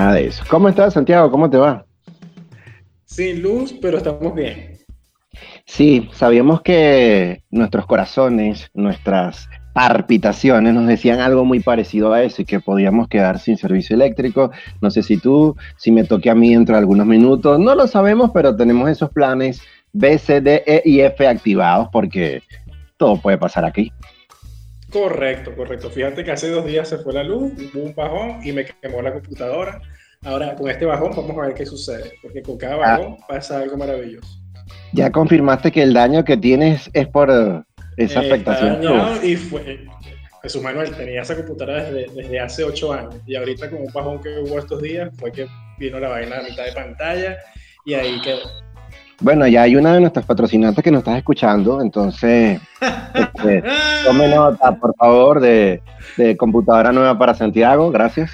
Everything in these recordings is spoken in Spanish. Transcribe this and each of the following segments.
nada de eso. ¿Cómo estás, Santiago? ¿Cómo te va? Sin luz, pero estamos bien. Sí, sabíamos que nuestros corazones, nuestras palpitaciones nos decían algo muy parecido a eso y que podíamos quedar sin servicio eléctrico. No sé si tú, si me toque a mí dentro de algunos minutos, no lo sabemos, pero tenemos esos planes B, C, D, E y F activados porque todo puede pasar aquí. Correcto, correcto. Fíjate que hace dos días se fue la luz, hubo un bajón y me quemó la computadora. Ahora, con este bajón vamos a ver qué sucede, porque con cada ah. bajón pasa algo maravilloso. Ya confirmaste que el daño que tienes es por esa eh, afectación. y fue, Jesús Manuel tenía esa computadora desde, desde, hace ocho años y ahorita con un bajón que hubo estos días fue que vino la vaina a mitad de pantalla y ahí quedó. Bueno, ya hay una de nuestras patrocinantes que nos estás escuchando, entonces tome nota, por favor, de, de, computadora nueva para Santiago, gracias.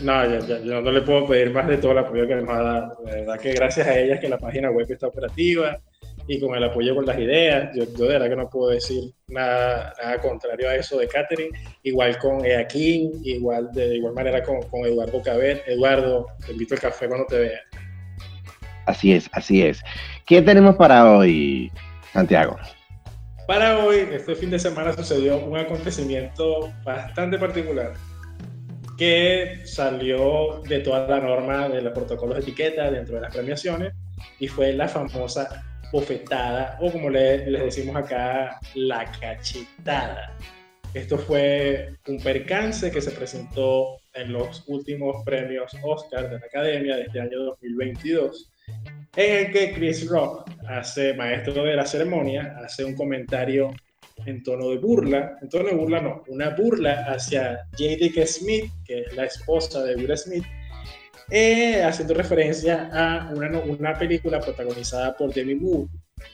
No, ya, ya, yo no le puedo pedir más de todo el apoyo que nos ha dado. La verdad que gracias a ellas que la página web está operativa, y con el apoyo con las ideas. Yo, yo, de verdad que no puedo decir nada, nada contrario a eso de Catherine. Igual con Eaquín, igual de, igual manera con, con, Eduardo Cabet. Eduardo, te invito al café cuando te vea. Así es, así es. ¿Qué tenemos para hoy, Santiago? Para hoy, este fin de semana sucedió un acontecimiento bastante particular que salió de toda la norma de los protocolos de etiqueta dentro de las premiaciones y fue la famosa bofetada o como les decimos acá, la cachetada. Esto fue un percance que se presentó en los últimos premios Oscar de la Academia de este año 2022, en el que Chris Rock, hace maestro de la ceremonia, hace un comentario en tono de burla, en tono de burla no, una burla hacia J.D.K. Smith, que es la esposa de Will Smith, eh, haciendo referencia a una, una, película protagonizada por Demi Moore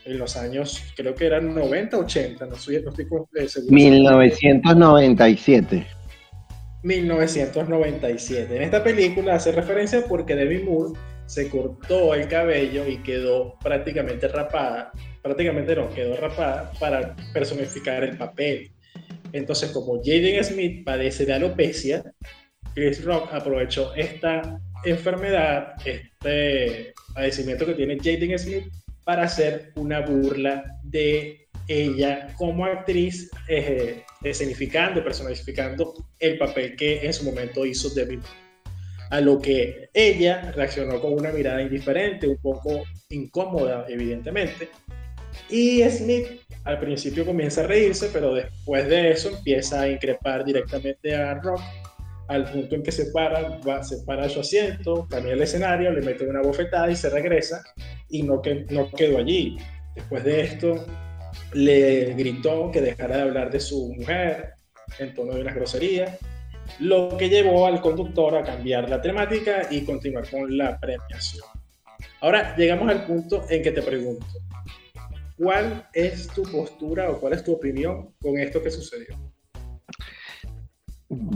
en los años, creo que eran 90, 80, no, estoy, no estoy eh, seguro. 1997. 1997. En esta película hace referencia porque Demi Moore se cortó el cabello y quedó prácticamente rapada, prácticamente no, quedó rapada para personificar el papel. Entonces, como Jaden Smith padece de alopecia, Chris Rock aprovechó esta enfermedad, este padecimiento que tiene Jaden Smith, para hacer una burla de ella como actriz, eh, escenificando, personificando el papel que en su momento hizo Debbie. A lo que ella reaccionó con una mirada indiferente, un poco incómoda, evidentemente. Y Smith al principio comienza a reírse, pero después de eso empieza a increpar directamente a Rock al punto en que se para, va, se para su asiento, cambia el escenario, le mete una bofetada y se regresa y no, no quedó allí. Después de esto, le gritó que dejara de hablar de su mujer en tono de unas groserías, lo que llevó al conductor a cambiar la temática y continuar con la premiación. Ahora llegamos al punto en que te pregunto, ¿cuál es tu postura o cuál es tu opinión con esto que sucedió?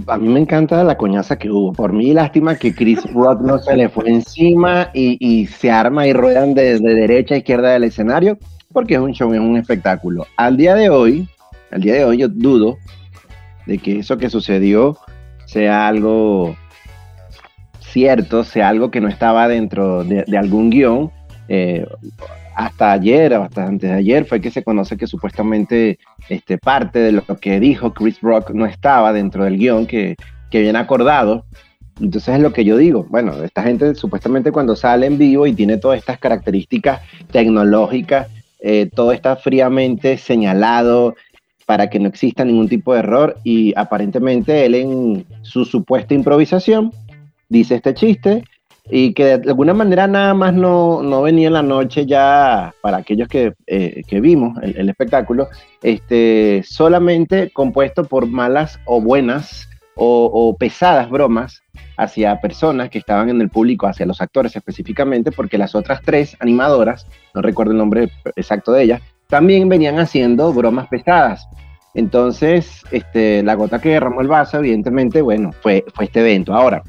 a mí me encanta la coñaza que hubo. Por mí, lástima que Chris Rock no se le fue encima y, se arma y ruedan de, derecha a izquierda del escenario, porque es un show, es un espectáculo. Al día de hoy, al día de hoy yo dudo de que eso que sucedió sea algo cierto, sea algo que no estaba dentro de, algún guion. Eh, hasta ayer, hasta antes de ayer, fue que se conoce que supuestamente este, parte de lo que dijo Chris Rock no estaba dentro del guion que, que habían acordado. Entonces es lo que yo digo. Bueno, esta gente supuestamente cuando sale en vivo y tiene todas estas características tecnológicas, eh, todo está fríamente señalado para que no exista ningún tipo de error y aparentemente él en su supuesta improvisación dice este chiste y que de alguna manera nada más no, no venía en la noche ya para aquellos que, eh, que vimos el, espectáculo, este, solamente compuesto por malas o buenas o, o, pesadas bromas hacia personas que estaban en el público, hacia los actores específicamente, porque las otras tres animadoras, no recuerdo el nombre exacto de ellas, también venían haciendo bromas pesadas. Entonces, este, la gota que derramó el vaso, evidentemente, bueno, fue, fue este evento. Ahora,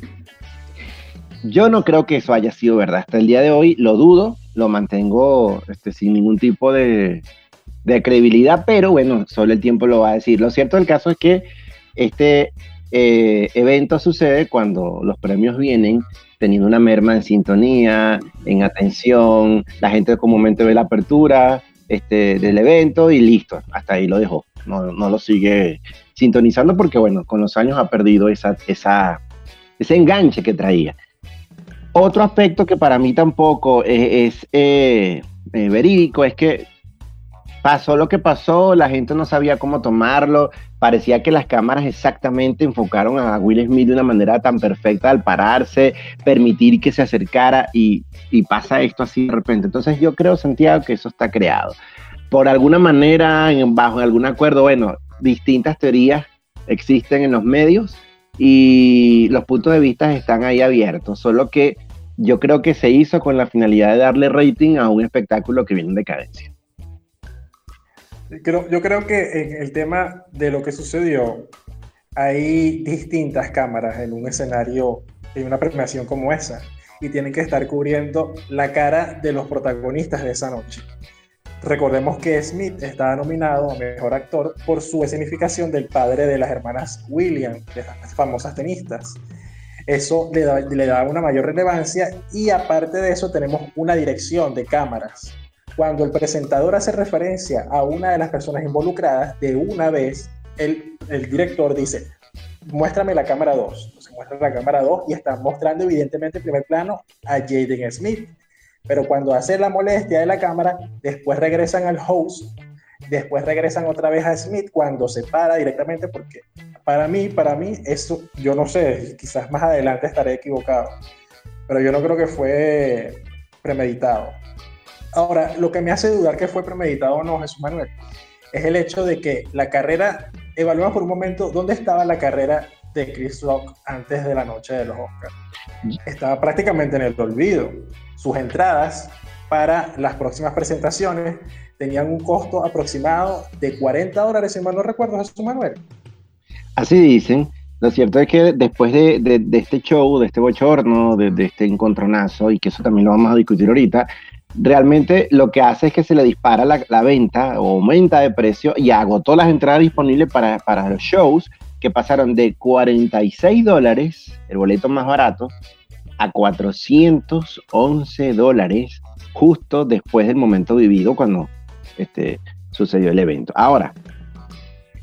yo no creo que eso haya sido verdad. Hasta el día de hoy lo dudo, lo mantengo este, sin ningún tipo de, credibilidad, pero bueno, solo el tiempo lo va a decir. Lo cierto del caso es que este eh, evento sucede cuando los premios vienen teniendo una merma en sintonía, en atención, la gente comúnmente ve la apertura este, del evento y listo, hasta ahí lo dejó, no, no lo sigue sintonizando porque bueno, con los años ha perdido esa, esa, ese enganche que traía. Otro aspecto que para mí tampoco es, eh, eh, verídico es que pasó lo que pasó, la gente no sabía cómo tomarlo, parecía que las cámaras exactamente enfocaron a Will Smith de una manera tan perfecta al pararse, permitir que se acercara y, pasa esto así de repente. Entonces yo creo, Santiago, que eso está creado. Por alguna manera, bajo algún acuerdo, bueno, distintas teorías existen en los medios y los puntos de vista están ahí abiertos, solo que yo creo que se hizo con la finalidad de darle rating a un espectáculo que viene en decadencia yo creo que en el tema de lo que sucedió, hay distintas cámaras en un escenario, en una premiación como esa, y tienen que estar cubriendo la cara de los protagonistas de esa noche. Recordemos que Smith estaba nominado a Mejor Actor por su escenificación del padre de las hermanas Williams, de las famosas tenistas. Eso le da, le da una mayor relevancia y aparte de eso tenemos una dirección de cámaras cuando el presentador hace referencia a una de las personas involucradas, de una vez el, director dice, muéstrame la cámara 2. Entonces muestra la cámara 2 y está mostrando evidentemente en primer plano a Jaden Smith. Pero cuando hace la molestia de la cámara, después regresan al host, después regresan otra vez a Smith cuando se para directamente porque para mí, para mí, eso, yo no sé, quizás más adelante estaré equivocado, pero yo no creo que fue premeditado. Ahora, lo que me hace dudar que fue premeditado o no, Jesús Manuel, es el hecho de que la carrera, evaluamos por un momento dónde estaba la carrera de Chris Rock antes de la noche de los Oscars. Estaba prácticamente en el olvido. Sus entradas para las próximas presentaciones tenían un costo aproximado de 40 dólares, si mal no recuerdo, Jesús Manuel. Así dicen. Lo cierto es que después de, este show, de este bochorno, de, de, este encontronazo, y que eso también lo vamos a discutir ahorita, realmente lo que hace es que se le dispara la, venta o aumenta de precio y agotó las entradas disponibles para, para los shows que pasaron de 46 dólares, el boleto más barato, a 411 dólares justo después del momento vivido cuando este, sucedió el evento. Ahora,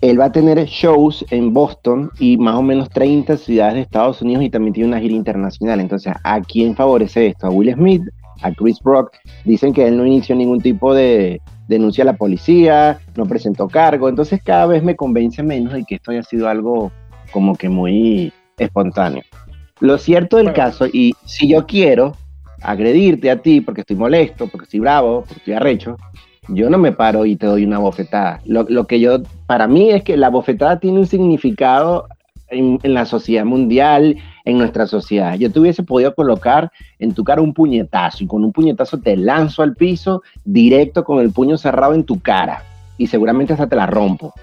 él va a tener shows en Boston y más o menos 30 ciudades de Estados Unidos y también tiene una gira internacional. Entonces, ¿a quién favorece esto? ¿A Will Smith? A Chris Brock, dicen que él no inició ningún tipo de denuncia a la policía, no presentó cargo, entonces cada vez me convence menos de que esto haya sido algo como que muy espontáneo. Lo cierto del caso, y si yo quiero agredirte a ti porque estoy molesto, porque estoy bravo, porque estoy arrecho, yo no me paro y te doy una bofetada. Lo, lo que yo, para mí es que la bofetada tiene un significado en, la sociedad mundial, en nuestra sociedad. Yo te hubiese podido colocar en tu cara un puñetazo y con un puñetazo te lanzo al piso directo con el puño cerrado en tu cara y seguramente hasta te la rompo.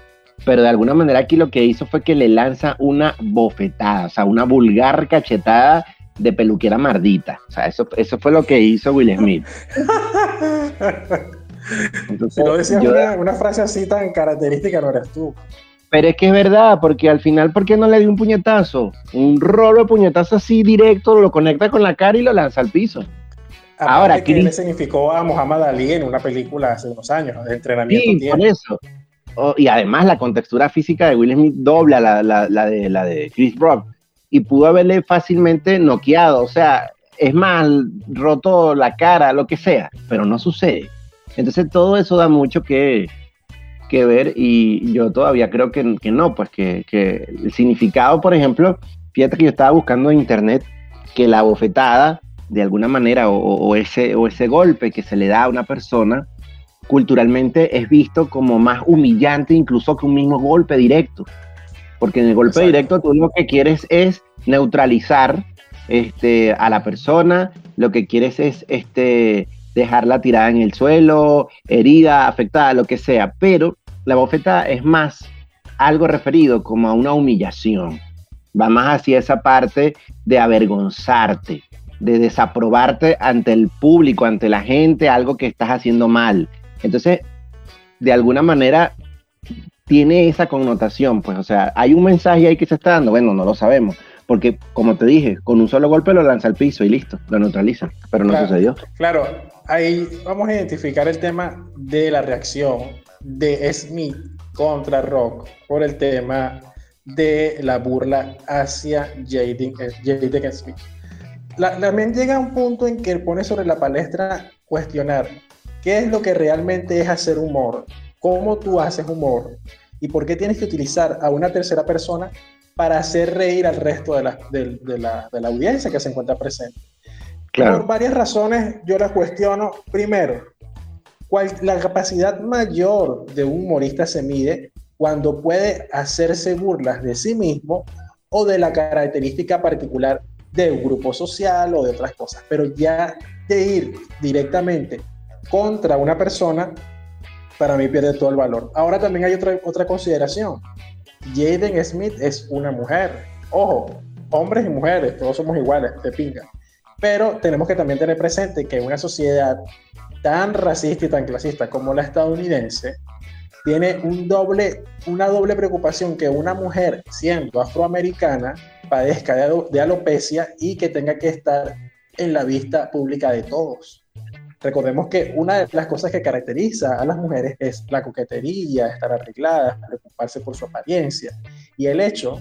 Pero de alguna manera aquí lo que hizo fue que le lanza una bofetada, o sea, una vulgar cachetada de peluquera mardita. O sea, eso, eso fue lo que hizo Will Smith. si no decías una, una frase así tan característica, no eres tú. Pero es que es verdad, porque al final, ¿por qué no le dio un puñetazo? Un rolo de puñetazo así directo, lo conecta con la cara y lo lanza al piso. Ahora, ¿qué le significó a Muhammad Ali en una película hace unos años, de entrenamiento. Sí, por eso. y además la contextura física de Will Smith dobla la, la, de, la de Chris Brock y pudo haberle fácilmente noqueado, o sea, es más, roto la cara, lo que sea, pero no sucede. Entonces todo eso da mucho que, que ver y yo todavía creo que, que no, pues que, que, el significado, por ejemplo, fíjate que yo estaba buscando en internet que la bofetada, de alguna manera, o, ese, o ese golpe que se le da a una persona, culturalmente es visto como más humillante incluso que un mismo golpe directo. Porque en el golpe directo tú lo que quieres es neutralizar este, a la persona, lo que quieres es este, dejarla tirada en el suelo, herida, afectada, lo que sea. Pero la bofeta es más algo referido como a una humillación. Va más hacia esa parte de avergonzarte, de desaprobarte ante el público, ante la gente, algo que estás haciendo mal. Entonces, de alguna manera, tiene esa connotación, pues, o sea, hay un mensaje ahí que se está dando, bueno, no lo sabemos, porque como te dije, con un solo golpe lo lanza al piso y listo, lo neutraliza, pero no sucedió. Claro, ahí vamos a identificar el tema de la reacción de Smith contra Rock por el tema de la burla hacia Jaden, Jaden Smith. también llega un punto en que pone sobre la palestra cuestionar qué es lo que realmente es hacer humor, cómo tú haces humor y por qué tienes que utilizar a una tercera persona para hacer reír al resto de la, de, la, de la audiencia que se encuentra presente. Claro. Por varias razones yo la cuestiono. Primero, la capacidad mayor de un humorista se mide cuando puede hacerse burlas de sí mismo o de la característica particular de un grupo social o de otras cosas. Pero ya de ir directamente contra una persona, para mí pierde todo el valor. Ahora también hay otra, otra consideración. Jaden Smith es una mujer. Ojo, hombres y mujeres, todos somos iguales, de pinga. Pero tenemos que también tener presente que una sociedad tan racista y tan clasista como la estadounidense, tiene una doble preocupación que una mujer siendo afroamericana padezca de, alopecia y que tenga que estar en la vista pública de todos. Recordemos que una de las cosas que caracteriza a las mujeres es la coquetería, estar arregladas, preocuparse por su apariencia. Y el hecho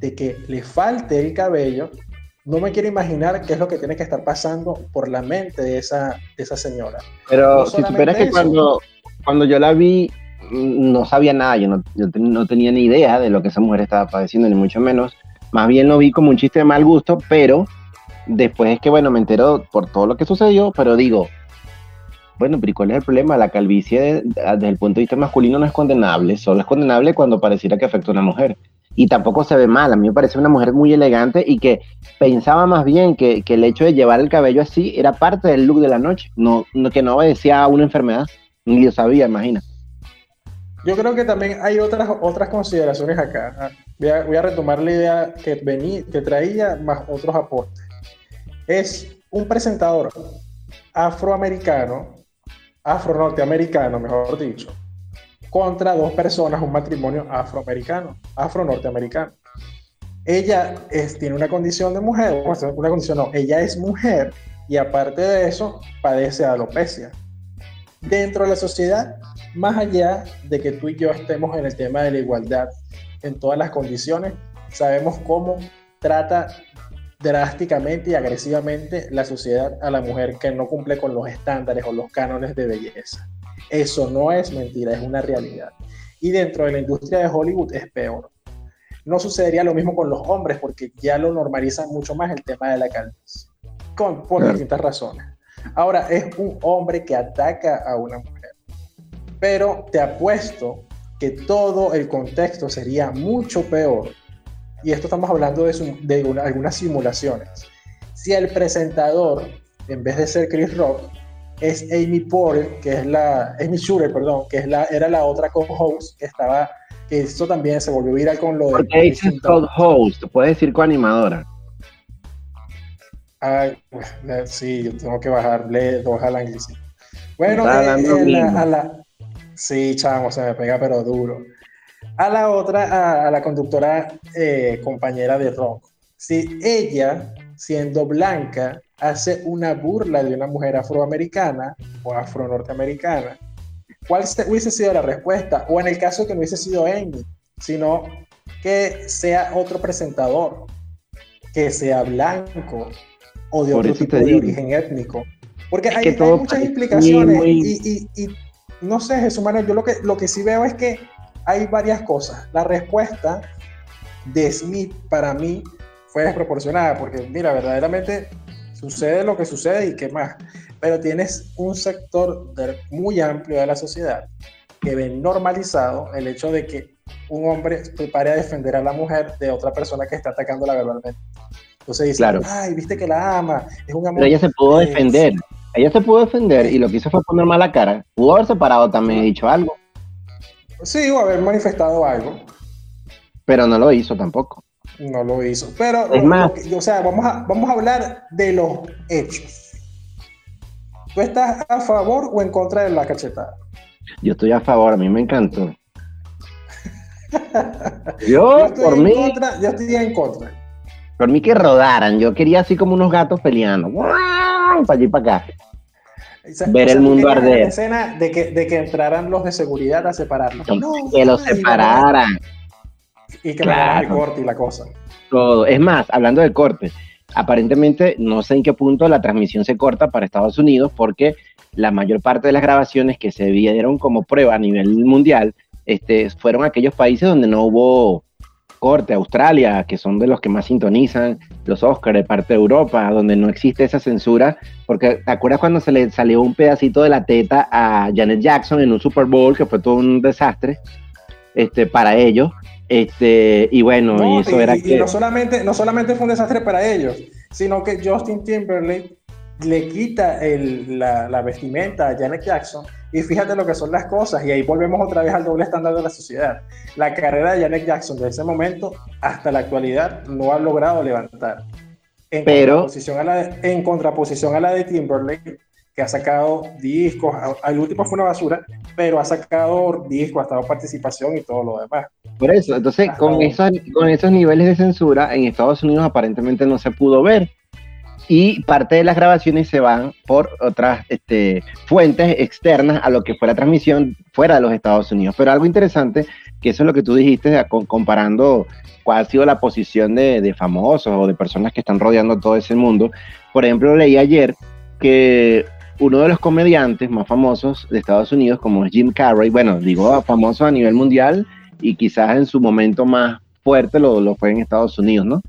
de que le falte el cabello, no me quiero imaginar qué es lo que tiene que estar pasando por la mente de esa, esa señora. Pero si supieras que cuando, cuando yo la vi, no sabía nada, yo no, no, tenía ni idea de lo que esa mujer estaba padeciendo, ni mucho menos. Más bien lo vi como un chiste de mal gusto, pero después es que, bueno, me entero por todo lo que sucedió, pero digo, bueno, pero ¿cuál es el problema? La calvicie desde el punto de vista masculino no es condenable, solo es condenable cuando pareciera que afecta a una mujer. Y tampoco se ve mal, a mí me parece una mujer muy elegante y que pensaba más bien que, que el hecho de llevar el cabello así era parte del look de la noche, no, que no obedecía a una enfermedad, ni lo sabía, imagina. Yo creo que también hay otras, otras consideraciones acá. Ah, voy a, retomar la idea que, venía, que traía más otros aportes. Es un presentador afroamericano, afro-norteamericano, mejor dicho, contra dos personas, un matrimonio afroamericano, afro-norteamericano. Ella es, tiene una condición de mujer, una condición no, ella es mujer y aparte de eso padece alopecia. Dentro de la sociedad más allá de que tú y yo estemos en el tema de la igualdad en todas las condiciones, sabemos cómo trata drásticamente y agresivamente la sociedad a la mujer que no cumple con los estándares o los cánones de belleza. Eso no es mentira, es una realidad. Y dentro de la industria de Hollywood es peor. No sucedería lo mismo con los hombres porque ya lo normalizan mucho más el tema de la calvicie, con, por distintas razones. Ahora, es un hombre que ataca a una mujer pero te apuesto que todo el contexto sería mucho peor. Y esto estamos hablando de, algunas simulaciones. Si el presentador, en vez de ser Chris Rock, es Amy Porter, que es la, Amy Schurer, perdón, que es la, era la otra co-host que estaba, que esto también se volvió viral con lo de... Porque dices co-host, puedes decir co-animadora. Ay, sí, yo tengo que bajarle dos al anglicismo. Bueno, eh, a la, Sí, chamo, se me pega pero duro. A la otra, a, la conductora eh, compañera de rock. Si ella, siendo blanca, hace una burla de una mujer afroamericana o afro-norteamericana, ¿cuál hubiese sido la respuesta? O en el caso que no hubiese sido Amy, sino que sea otro presentador, que sea blanco o de otro tipo de origen étnico. Porque hay, muchas implicaciones y, no sé, Jesús Manuel, yo lo que, lo que sí veo es que hay varias cosas. La respuesta de Smith para mí fue desproporcionada, porque mira, verdaderamente sucede lo que sucede y qué más. Pero tienes un sector muy amplio de la sociedad que ve normalizado el hecho de que un hombre se pare a defender a la mujer de otra persona que está atacándola verbalmente. Entonces dice, claro. ay, viste que la ama, es un amor. Pero ella se pudo defender. Ella se pudo defender y lo que hizo fue poner mala cara. Pudo haberse parado también y dicho algo. Sí, o haber manifestado algo. Pero no lo hizo tampoco. No lo hizo. Pero, es más, o sea, vamos a, vamos a hablar de los hechos. ¿Tú estás a favor o en contra de la cachetada? Yo estoy a favor, a mí me encantó. yo, por mí. yo estoy en contra. Por mí que rodaran. Yo quería así como unos gatos peleando. Para allí para acá. Ver el mundo arder. La escena de que, de que entraran los de seguridad a separarlos. que los separaran. Y que claro. el corte y la cosa. Todo. Es más, hablando de corte, aparentemente no sé en qué punto la transmisión se corta para Estados Unidos porque la mayor parte de las grabaciones que se vieron como prueba a nivel mundial este, fueron aquellos países donde no hubo corte, Australia, que son de los que más sintonizan, los Oscars de parte de Europa, donde no existe esa censura, porque ¿te acuerdas cuando se le salió un pedacito de la teta a Janet Jackson en un Super Bowl, que fue todo un desastre este, para ellos? Este, y bueno, y eso era que... no, solamente, no solamente fue un desastre para ellos, sino que Justin Timberlake le quita la, la, vestimenta a Janet Jackson y fíjate lo que son las cosas y ahí volvemos otra vez al doble estándar de la sociedad. La carrera de Janet Jackson de ese momento hasta la actualidad no ha logrado levantar. En, Pero, contraposición a la de, en contraposición a la de Timberlake, que ha sacado discos, el último fue una basura, pero ha sacado discos, ha estado participación y todo lo demás. Por eso, entonces con esos, con esos niveles de censura en Estados Unidos aparentemente no se pudo ver y parte de las grabaciones se van por otras este, fuentes externas a lo que fue la transmisión fuera de los Estados Unidos. Pero algo interesante, que eso es lo que tú dijiste, comparando cuál ha sido la posición de, de famosos o de personas que están rodeando todo ese mundo. Por ejemplo, leí ayer que uno de los comediantes más famosos de Estados Unidos, como es Jim Carrey, bueno, digo famoso a nivel mundial y quizás en su momento más fuerte lo, lo fue en Estados Unidos, ¿no?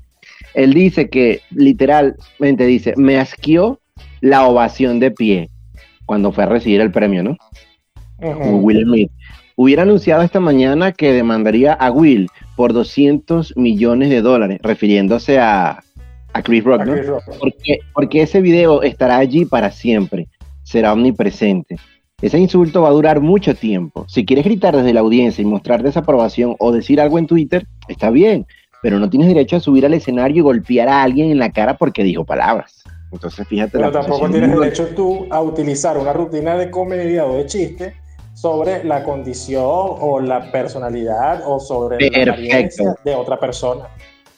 Él dice que literalmente dice, me asquió la ovación de pie cuando fue a recibir el premio, ¿no? Will Smith. Hubiera anunciado esta mañana que demandaría a Will por 200 millones de dólares, refiriéndose a, Chris Rock, ¿no? Porque, porque ese video estará allí para siempre, será omnipresente. Ese insulto va a durar mucho tiempo. Si quieres gritar desde la audiencia y mostrar desaprobación o decir algo en Twitter, está bien, pero no tienes derecho a subir al escenario y golpear a alguien en la cara porque dijo palabras. Entonces, fíjate. Pero tampoco tienes derecho tú a utilizar una rutina de comedia o de chiste sobre la condición o la personalidad o sobre la apariencia de otra persona.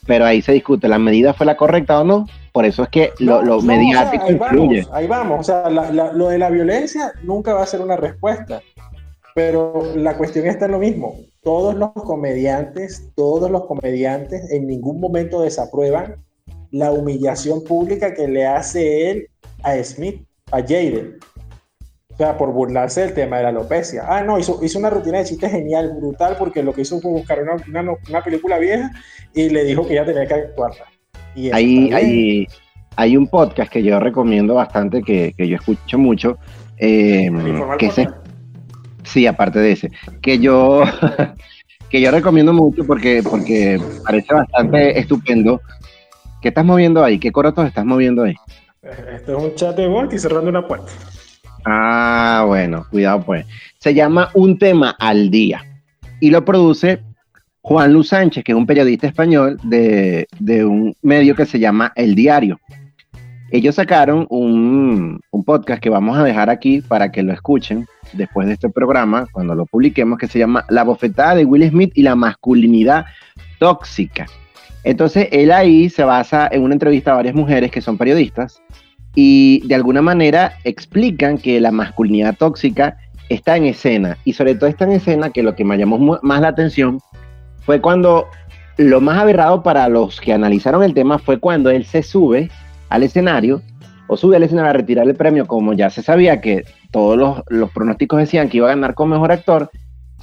Pero ahí se discute, ¿la medida fue la correcta o no? Por eso es que lo, mediático ahí Vamos, ahí vamos, o sea, lo de la violencia nunca va a ser una respuesta. Pero la cuestión está en lo mismo todos los comediantes, todos los comediantes en ningún momento desaprueban la humillación pública que le hace él a Smith, a Jaden. O sea, por burlarse del tema de la alopecia. Ah, no, hizo, hizo una rutina de chistes genial, brutal, porque lo que hizo fue buscar una, una, película vieja y le dijo que ya tenía que actuarla. Y hay, hay, hay, un podcast que yo recomiendo bastante, que, que yo escucho mucho, eh, que se, Sí, aparte de ese. Que yo, que yo recomiendo mucho porque, porque parece bastante estupendo. ¿Qué estás moviendo ahí? ¿Qué corotos estás moviendo ahí? Esto es un chat de voz y cerrando una puerta. Ah, bueno, cuidado pues. Se llama Un tema al día y lo produce Juan Luz Sánchez, que es un periodista español de, de un medio que se llama El Diario. Ellos sacaron un, un podcast que vamos a dejar aquí para que lo escuchen después de este programa, cuando lo publiquemos, que se llama La bofetada de Will Smith y la masculinidad tóxica. Entonces, él ahí se basa en una entrevista a varias mujeres que son periodistas y de alguna manera explican que la masculinidad tóxica está en escena y sobre todo está en escena que lo que me llamó más la atención fue cuando lo más aberrado para los que analizaron el tema fue cuando él se sube al escenario o sube al escenario a retirar el premio como ya se sabía que todos los, pronósticos decían que iba a ganar con mejor actor,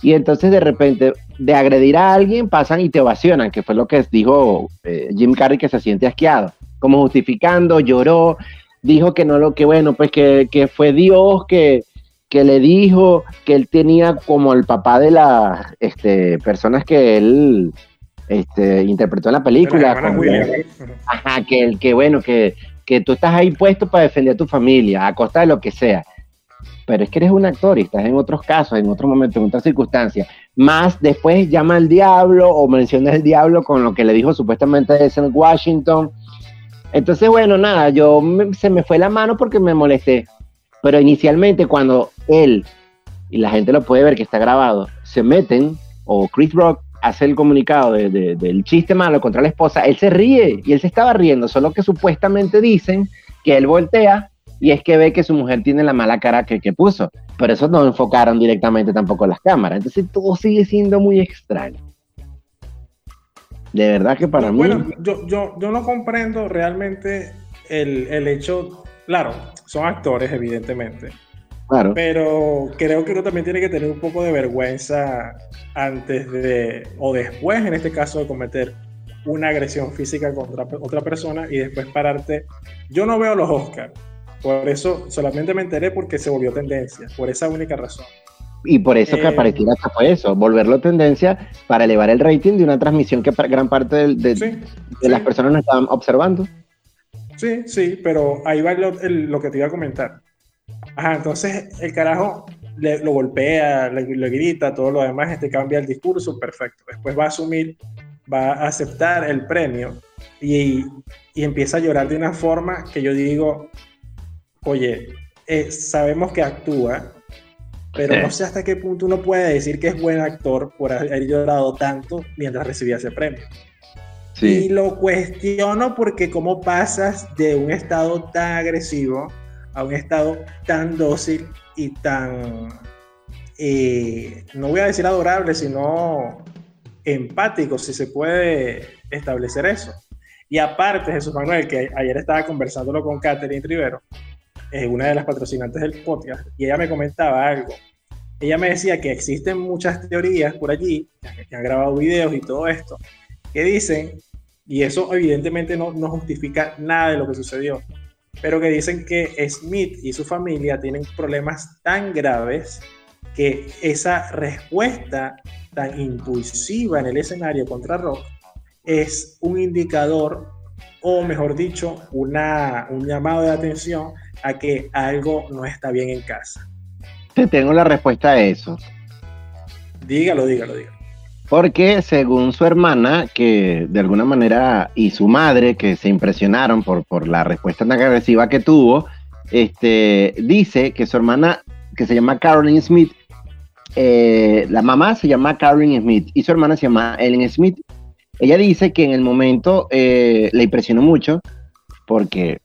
y entonces de repente de agredir a alguien pasan y te ovacionan, que fue lo que dijo eh, Jim Carrey que se siente asqueado, como justificando, lloró, dijo que no lo que bueno, pues que, fue Dios que, que le dijo que él tenía como el papá de las este, personas que él este, interpretó en la película. ajá, que el que bueno, que, que tú estás ahí puesto para defender a tu familia, a costa de lo que sea pero es que eres un actor y estás en otros casos, en otro momento, en otras circunstancias. Más después llama al diablo o menciona el diablo con lo que le dijo supuestamente en Washington. Entonces, bueno, nada, yo se me fue la mano porque me molesté. Pero inicialmente cuando él, y la gente lo puede ver que está grabado, se meten, o Chris Rock hace el comunicado del chiste malo contra la esposa, él se ríe y él se estaba riendo, solo que supuestamente dicen que él voltea y es que ve que su mujer tiene la mala cara que, que puso. Pero eso no enfocaron directamente tampoco las cámaras. Entonces todo sigue siendo muy extraño. De verdad que para mí. Bueno, yo, yo, yo no comprendo realmente el, el hecho. Claro, son actores, evidentemente. Claro. Pero creo que uno también tiene que tener un poco de vergüenza antes de, o después, en este caso, de cometer una agresión física contra otra persona y después pararte. Yo no veo los Oscars. Por eso solamente me enteré porque se volvió tendencia, por esa única razón. Y por eso que eh, apareciera fue eso, volverlo tendencia para elevar el rating de una transmisión que gran parte de, las personas no estaban observando. Sí, sí, pero ahí va lo, que te iba a comentar. Ajá, entonces el carajo lo golpea, le, grita, todo lo demás, este cambia el discurso, perfecto. Después va a asumir, va a aceptar el premio y, y empieza a llorar de una forma que yo digo, oye, eh, sabemos que actúa, pero no sé hasta qué punto uno puede decir que es buen actor por haber llorado tanto mientras recibía ese premio. Y lo cuestiono porque cómo pasas de un estado tan agresivo a un estado tan dócil y tan, eh, no voy a decir adorable, sino empático, si se puede establecer eso. Y aparte, Jesús Manuel, que ayer estaba conversándolo con Catherine Rivero, es una de las patrocinantes del podcast, y ella me comentaba algo ella me decía que existen muchas teorías por allí, que han grabado videos y todo esto, que dicen, y eso evidentemente no, no justifica nada de lo que sucedió, pero que dicen que Smith y su familia tienen problemas tan graves que esa respuesta tan impulsiva en el escenario contra Rock es un indicador, o mejor dicho, una, un llamado de atención a que algo no está bien en casa. Te tengo la respuesta a eso. Dígalo, dígalo, dígalo. Porque según su hermana, que de alguna manera, y su madre, que se impresionaron por, por la respuesta tan agresiva que tuvo, este, dice que su hermana, que se llama Caroline Smith, eh, la mamá se llama Caroline Smith y su hermana se llama Ellen Smith. Ella dice que en el momento eh, le impresionó mucho porque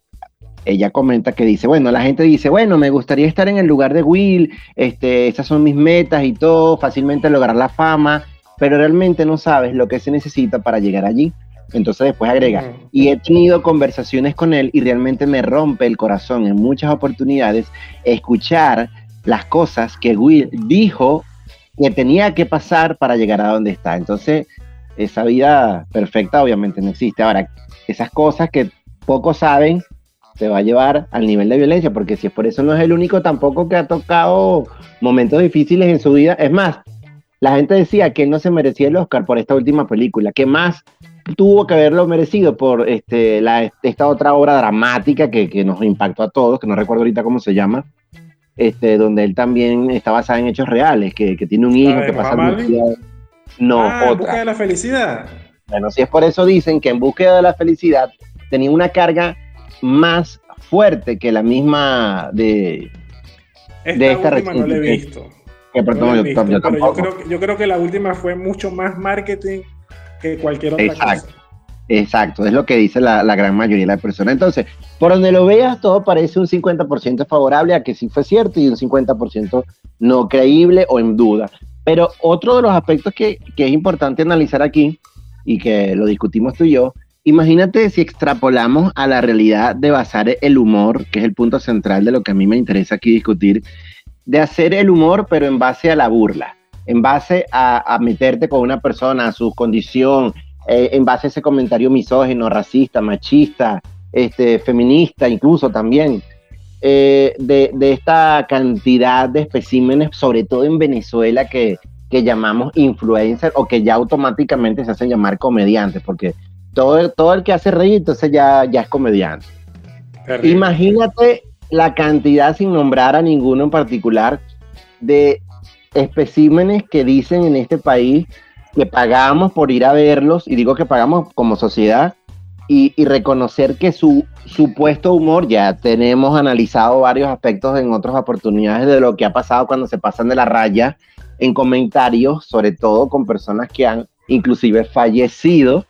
ella comenta que dice, bueno, la gente dice, bueno, me gustaría estar en el lugar de Will, este, esas son mis metas y todo, fácilmente lograr la fama, pero realmente no sabes lo que se necesita para llegar allí. Entonces después agrega, y he tenido conversaciones con él y realmente me rompe el corazón en muchas oportunidades escuchar las cosas que Will dijo que tenía que pasar para llegar a donde está. Entonces, esa vida perfecta obviamente no existe. Ahora, esas cosas que pocos saben se va a llevar al nivel de violencia, porque si es por eso no es el único tampoco que ha tocado momentos difíciles en su vida. Es más, la gente decía que él no se merecía el Oscar por esta última película, que más tuvo que haberlo merecido por este, la, esta otra obra dramática que, que, nos impactó a todos, que no recuerdo ahorita cómo se llama, este, donde él también está basado en hechos reales, que, que tiene un hijo que pasa No, ah, otra. En busca de la felicidad. Bueno, si es por eso dicen que en búsqueda de la felicidad tenía una carga más fuerte que la misma de, esta de esta última no la he visto. Yo, creo, que la última fue mucho más marketing que cualquier otra Exacto. cosa. Exacto, es lo que dice la, gran mayoría de las personas. Entonces, por donde lo veas, todo parece un 50% favorable a que sí fue cierto y un 50% no creíble o en duda. Pero otro de los aspectos que, que es importante analizar aquí, y que lo discutimos tú y yo, Imagínate si extrapolamos a la realidad de basar el humor, que es el punto central de lo que a mí me interesa aquí discutir, de hacer el humor pero en base a la burla, en base a, meterte con una persona, a su condición, eh, en base a ese comentario misógino, racista, machista, este, feminista incluso también. Eh, de, esta cantidad de especímenes, sobre todo en Venezuela, que, que llamamos influencer o que ya automáticamente se hacen llamar comediantes, porque todo, el que hace reír, entonces ya, ya es comediante. Imagínate la cantidad, sin nombrar a ninguno en particular, de especímenes que dicen en este país que pagamos por ir a verlos, y digo que pagamos como sociedad, y, reconocer que su supuesto humor, ya tenemos analizado varios aspectos en otras oportunidades de lo que ha pasado cuando se pasan de la raya en comentarios, sobre todo con personas que han inclusive fallecido.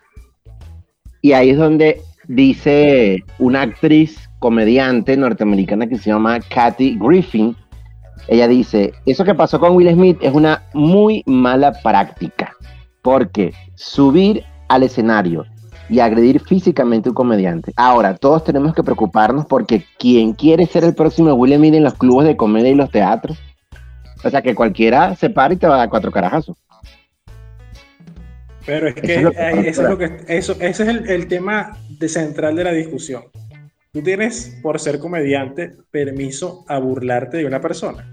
Y ahí es donde dice una actriz comediante norteamericana que se llama Kathy Griffin. Ella dice, eso que pasó con Will Smith es una muy mala práctica, porque subir al escenario y agredir físicamente a un comediante. Ahora, todos tenemos que preocuparnos porque ¿quién quiere ser el próximo Will Smith en los clubes de comedia y los teatros? O sea, que cualquiera se para y te va a dar cuatro carajazos. Pero es que, eso es, lo que, eso, ese es el, tema central de la discusión. Tú tienes, por ser comediante, permiso a burlarte de una persona.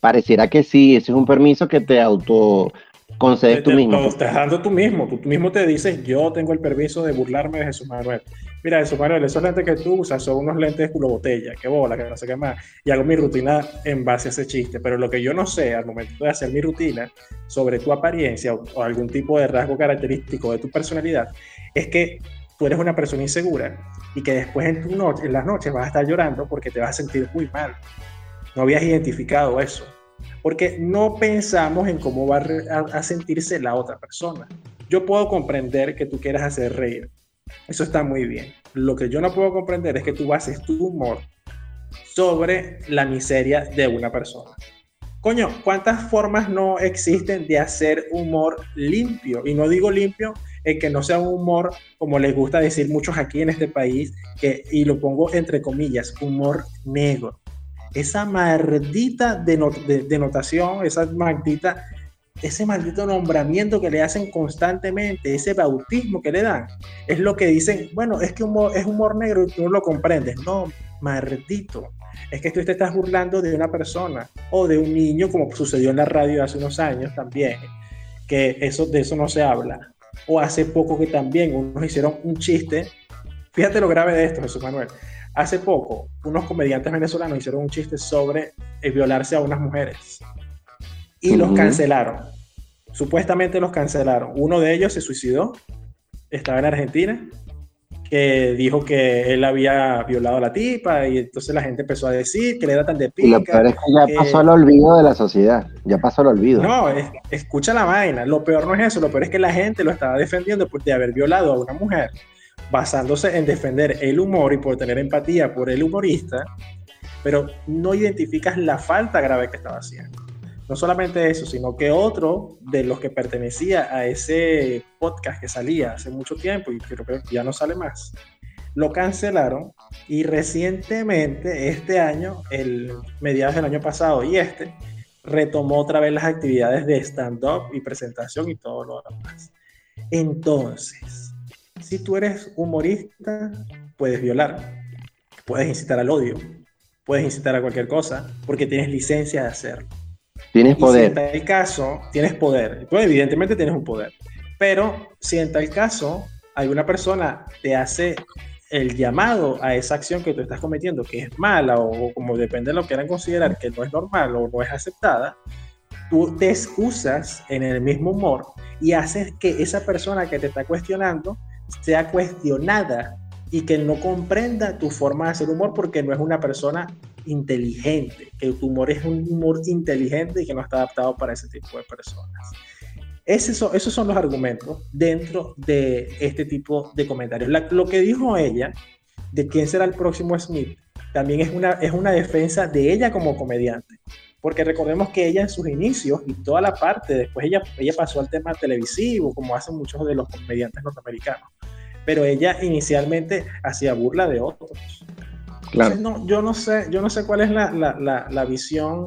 Pareciera que sí, ese es un permiso que te auto concedes tú mismo. Lo estás dando tú mismo. Tú, mismo te dices, yo tengo el permiso de burlarme de Jesús Manuel. Mira, Jesús Manuel, esos lentes que tú usas son unos lentes de culo botella. Qué bola, que no sé qué más. Y hago mi rutina en base a ese chiste. Pero lo que yo no sé al momento de hacer mi rutina sobre tu apariencia o, algún tipo de rasgo característico de tu personalidad es que tú eres una persona insegura y que después en, tu noche, en las noches vas a estar llorando porque te vas a sentir muy mal. No habías identificado eso porque no pensamos en cómo va a, sentirse la otra persona. Yo puedo comprender que tú quieras hacer reír, eso está muy bien. Lo que yo no puedo comprender es que tú bases tu humor sobre la miseria de una persona. Coño, ¿cuántas formas no existen de hacer humor limpio? Y no digo limpio en que no sea un humor, como les gusta decir muchos aquí en este país, que, y lo pongo entre comillas, humor negro esa maldita denotación, esa maldita, ese maldito nombramiento que le hacen constantemente, ese bautismo que le dan, es lo que dicen, bueno, es que humor, es humor negro y tú no lo comprendes. No, maldito. Es que tú te estás burlando de una persona o de un niño, como sucedió en la radio hace unos años también, que eso, de eso no se habla. O hace poco que también unos hicieron un chiste. Fíjate lo grave de esto, Jesús Manuel Hace poco, unos comediantes venezolanos hicieron un chiste sobre el violarse a unas mujeres y los cancelaron. Supuestamente los cancelaron. Uno de ellos se suicidó, estaba en Argentina, que dijo que él había violado a la tipa y entonces la gente empezó a decir que le era tan de pica. Y lo peor es que ya pasó al olvido de la sociedad, ya pasó al olvido. No, escucha la vaina, lo peor no es eso, lo peor es que la gente lo estaba defendiendo por de haber violado a una mujer basándose en defender el humor y por tener empatía por el humorista, pero no identificas la falta grave que estaba haciendo. No solamente eso, sino que otro de los que pertenecía a ese podcast que salía hace mucho tiempo y creo que ya no sale más, lo cancelaron y recientemente, este año, el mediados del año pasado y este, retomó otra vez las actividades de stand-up y presentación y todo lo demás. Entonces, si tú eres humorista, puedes violar, puedes incitar al odio, puedes incitar a cualquier cosa, porque tienes licencia de hacerlo. Tienes poder. si en tal caso, tienes poder. Tú evidentemente tienes un poder. Pero si en tal caso alguna persona te hace el llamado a esa acción que tú estás cometiendo, que es mala o, como depende de lo que quieran considerar que no es normal o no es aceptada, tú te excusas en el mismo humor y haces que esa persona que te está cuestionando sea cuestionada y que no comprenda tu forma de hacer humor porque no es una persona inteligente, que tu humor es un humor inteligente y que no está adaptado para ese tipo de personas. Esos, esos son los argumentos dentro de este tipo de comentarios. lo que dijo ella de quién será el próximo Smith también es una, es una defensa de ella como comediante. Porque recordemos que ella en sus inicios y toda la parte, después ella, ella pasó al tema televisivo, como hacen muchos de los comediantes norteamericanos pero ella inicialmente hacía burla de otros. Claro. no, yo, no sé, yo no sé cuál es la, la, la, visión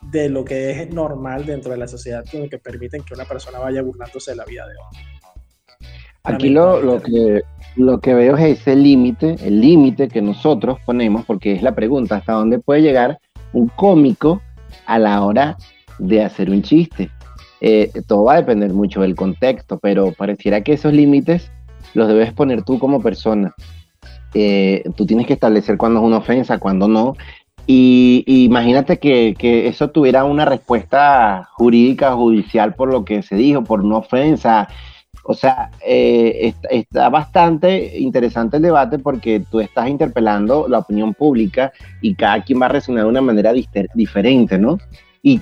de lo que es normal dentro de la sociedad que, que permiten que una persona vaya burlándose de la vida de otro. Aquí lo, lo, que, lo que veo es ese límite, el límite que nosotros ponemos, porque es la pregunta, ¿hasta dónde puede llegar un cómico a la hora de hacer un chiste? Eh, todo va a depender mucho del contexto, pero pareciera que esos límites los debes poner tú como persona. Eh, tú tienes que establecer cuándo es una ofensa, cuándo no. Y, imagínate que, eso tuviera una respuesta jurídica, judicial por lo que se dijo, por una ofensa. O sea, eh, está, bastante interesante el debate porque tú estás interpelando la opinión pública y cada quien va a reaccionar de una manera diferente, ¿no? Y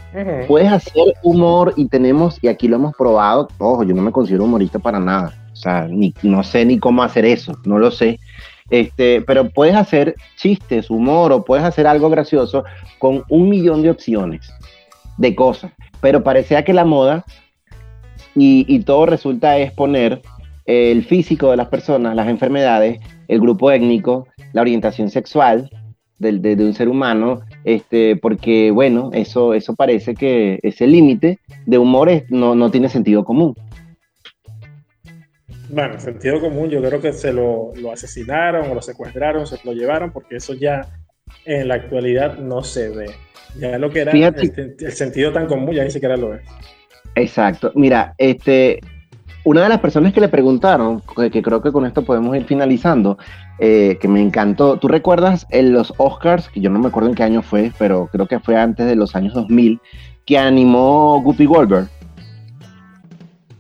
puedes hacer humor y tenemos, y aquí lo hemos probado, ojo, yo no me considero humorista para nada, o sea, ni, no sé ni cómo hacer eso, no lo sé. Este, pero puedes hacer chistes, humor o puedes hacer algo gracioso con un millón de opciones de cosas. Pero parecía que la moda y, todo resulta es poner el físico de las personas, las enfermedades, el grupo étnico, la orientación sexual de, de, un ser humano, este, porque bueno, eso, eso parece que ese límite de humor no, no tiene sentido común. Bueno, sentido común, yo creo que se lo, lo, asesinaron o lo secuestraron, se lo llevaron, porque eso ya en la actualidad no se ve. Ya lo que era el, el, sentido tan común ya ni siquiera lo es. Exacto. Mira, este, una de las personas que le preguntaron, que, creo que con esto podemos ir finalizando, eh, que me encantó, ¿tú recuerdas en los Oscars, que yo no me acuerdo en qué año fue, pero creo que fue antes de los años 2000, que animó Guppy Goldberg?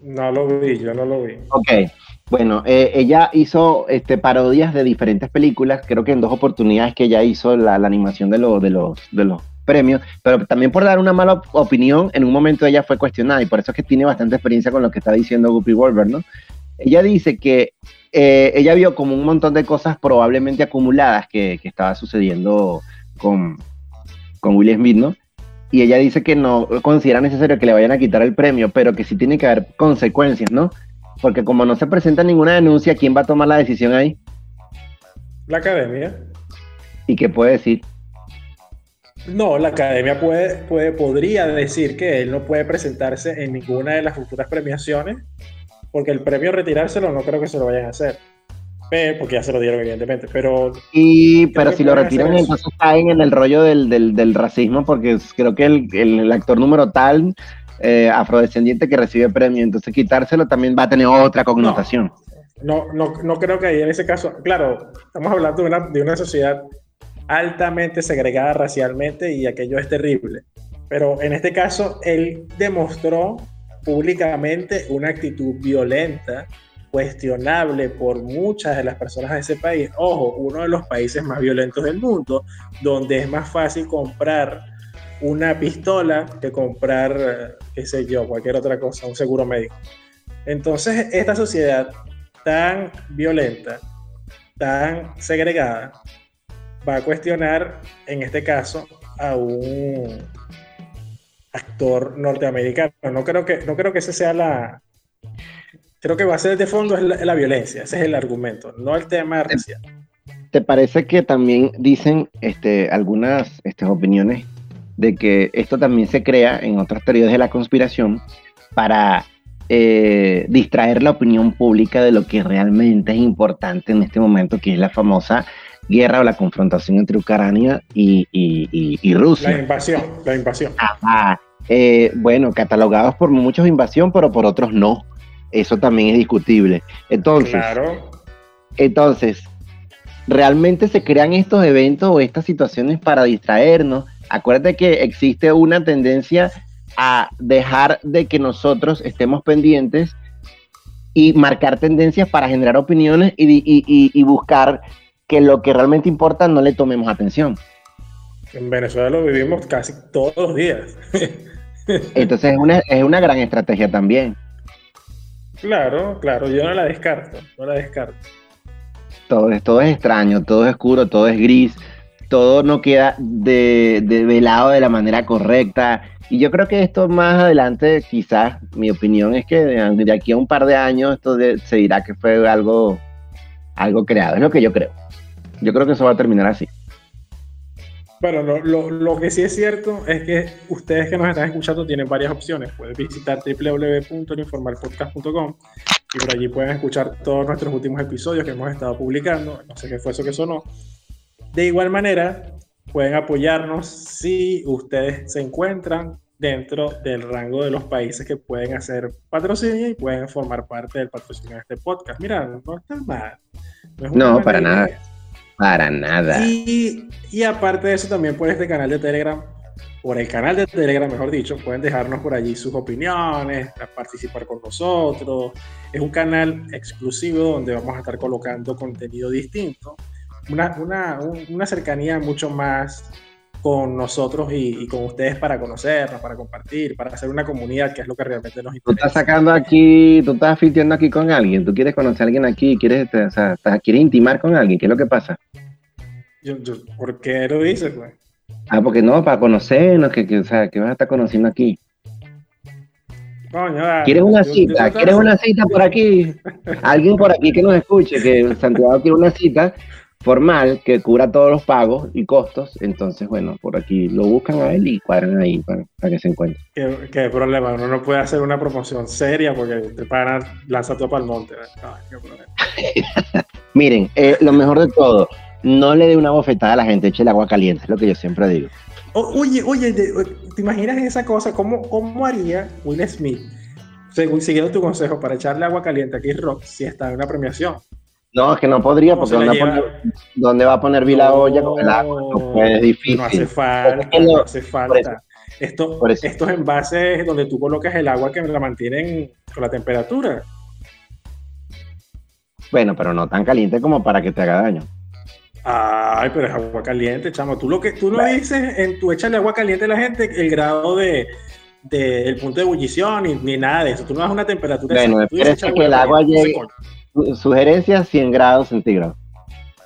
No lo vi, yo no lo vi. Ok, bueno, eh, ella hizo este, parodias de diferentes películas, creo que en dos oportunidades que ella hizo la, animación de, de, los, de los premios, pero también por dar una mala opinión, en un momento ella fue cuestionada y por eso es que tiene bastante experiencia con lo que está diciendo Guppy Wolver, ¿no? Ella dice que eh, ella vio como un montón de cosas probablemente acumuladas que, que estaba sucediendo con, con Will Smith, ¿no? Y ella dice que no considera necesario que le vayan a quitar el premio, pero que sí tiene que haber consecuencias, ¿no? Porque como no se presenta ninguna denuncia, ¿quién va a tomar la decisión ahí? La academia. ¿Y qué puede decir? No, la academia puede, puede, podría decir que él no puede presentarse en ninguna de las futuras premiaciones, porque el premio retirárselo no creo que se lo vayan a hacer. Porque ya se lo dieron, evidentemente. Pero. Y, pero si lo retiran, entonces caen en el rollo del, del, del racismo, porque creo que el, el, actor número tal, eh, afrodescendiente, que recibe premio, entonces quitárselo también va a tener otra connotación. No, no, no, creo que ahí en ese caso. Claro, estamos hablando de una, de una sociedad altamente segregada racialmente y aquello es terrible. Pero en este caso, él demostró públicamente una actitud violenta, cuestionable por muchas de las personas de ese país. Ojo, uno de los países más violentos del mundo, donde es más fácil comprar una pistola que comprar, qué sé yo, cualquier otra cosa, un seguro médico. Entonces, esta sociedad tan violenta, tan segregada, va a cuestionar, en este caso, a un actor norteamericano. No creo que, no creo que ese sea la... Creo que va a ser de fondo la, violencia, ese es el argumento, no el tema racial. ¿Te parece que también dicen este, algunas este, opiniones de que esto también se crea en otras teorías de la conspiración para eh, distraer la opinión pública de lo que realmente es importante en este momento, que es la famosa guerra o la confrontación entre Ucrania y, y, Rusia. La invasión, la invasión. Eh, bueno, catalogados por muchos invasión, pero por otros no. Eso también es discutible. Entonces, claro. entonces, ¿realmente se crean estos eventos o estas situaciones para distraernos? Acuérdate que existe una tendencia a dejar de que nosotros estemos pendientes y marcar tendencias para generar opiniones y, y, y buscar que lo que realmente importa no le tomemos atención. En Venezuela lo vivimos casi todos los días. Entonces es una, es una gran estrategia también. Claro, claro, yo no la descarto, no la descarto. Todo es, todo es extraño, todo es oscuro, todo es gris, todo no queda de, de velado de la manera correcta. Y yo creo que esto más adelante, quizás, mi opinión es que de, aquí a un par de años esto se dirá que fue algo, algo creado, es lo que yo creo. Yo creo que eso va a terminar así. Bueno, lo, que sí es cierto es que ustedes que nos están escuchando tienen varias opciones. Pueden visitar www.informalpodcast.com y por allí pueden escuchar todos nuestros últimos episodios que hemos estado publicando. No sé qué fue eso que sonó. De igual manera, pueden apoyarnos si ustedes se encuentran dentro del rango de los países que pueden hacer patrocinio y pueden formar parte del patrocinio de este podcast. Mira, no está mal. No, para nada. Para nada. Y, y, aparte de eso, también por este canal de Telegram, por el canal de Telegram, mejor dicho, pueden dejarnos por allí sus opiniones, participar con nosotros. Es un canal exclusivo donde vamos a estar colocando contenido distinto. Una, una, una cercanía mucho más con nosotros y, con ustedes para conocernos, para compartir, para hacer una comunidad, que es lo que realmente nos interesa. Tú estás sacando aquí, tú estás filteando aquí con alguien, tú quieres conocer a alguien aquí, quieres, o sea, quieres intimar con alguien, ¿qué es lo que pasa? Yo, yo, ¿Por qué lo dices, güey? Ah, porque no, para conocernos, que, que, o sea, que vas a estar conociendo aquí. ¿Quieres una cita? ¿Quieres una cita por aquí? Alguien por aquí que nos escuche, que Santiago quiere una cita formal que cubra todos los pagos y costos. Entonces, bueno, por aquí lo buscan a él y cuadran ahí para, que se encuentre. ¿Qué, problema? Uno no puede hacer una promoción seria porque te pagan, lanza todo para el monte. Miren, eh, lo mejor de todo, no le dé una bofetada a la gente, eche el agua caliente, es lo que yo siempre digo oye, oye, ¿te imaginas esa cosa? ¿Cómo, cómo haría Will Smith, según siguiendo tu consejo, para echarle agua caliente a Chris Rock si está en una premiación? No, es que no podría, porque ¿dónde, va a poner Vila olla con el agua? es difícil. No hace falta, no hace falta. Esto, estos envases donde tú colocas el agua que la mantienen con la temperatura. Bueno, pero no tan caliente como para que te haga daño. Ay, pero es agua caliente, chamo. Tú lo que tú no dices en tu échale agua caliente a la gente el grado de, el punto de ebullición ni, ni, nada de eso. Tú no das una temperatura. Bueno, es que el agua llegue. Sugerencia 100 grados centígrados.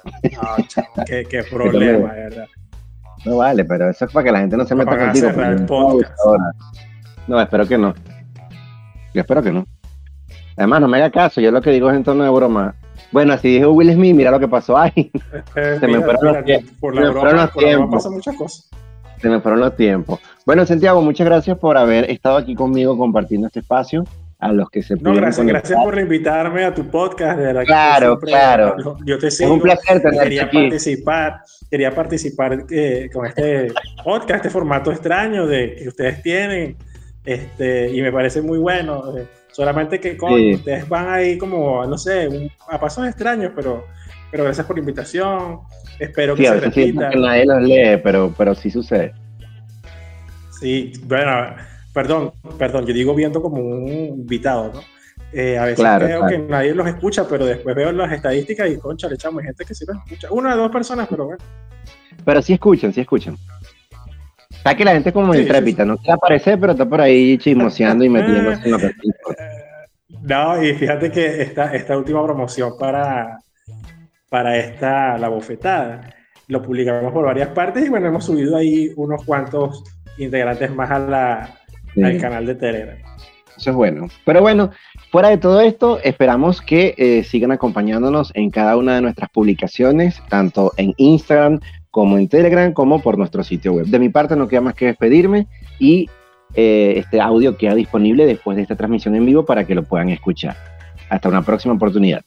No, qué, qué problema, verdad. No vale, pero eso es para que la gente no se meta contigo. No, espero que no. Yo espero que no. Además, no me haga caso. Yo lo que digo es en tono de broma. Bueno, así dijo Will Smith, mira lo que pasó. Ay, se me fueron los, tiempos. muchas cosas. Se me fueron los tiempos. Bueno, Santiago, muchas gracias por haber estado aquí conmigo compartiendo este espacio. A los que se No, gracias, gracias por invitarme a tu podcast. De claro, claro. Yo te sigo. Es un placer tenerte quería aquí. participar, quería participar eh, con este podcast, este formato extraño de que ustedes tienen, este, y me parece muy bueno. Eh, Solamente que ustedes van ahí como, no sé, a pasos extraños, pero, pero gracias por la invitación. Espero que se repita. que nadie los lee, pero, pero sí sucede. Sí, bueno, perdón, perdón, yo digo viendo como un invitado, ¿no? Eh, a veces creo que nadie los escucha, pero después veo las estadísticas y concha, le echamos gente que sí los escucha. Una o dos personas, pero bueno. Pero sí escuchan, sí escuchan. Está que la gente como sí, intrépida, no quiere aparecer, pero está por ahí chismoseando y metiéndose en la perfil. No, y fíjate que esta, esta última promoción para, para esta, la bofetada, lo publicamos por varias partes y bueno, hemos subido ahí unos cuantos integrantes más a la, al canal de Telegram. Eso es bueno. Pero bueno, fuera de todo esto, esperamos que eh, sigan acompañándonos en cada una de nuestras publicaciones, tanto en Instagram como en Telegram, como por nuestro sitio web. De mi parte no queda más que despedirme y eh, este audio queda disponible después de esta transmisión en vivo para que lo puedan escuchar. Hasta una próxima oportunidad.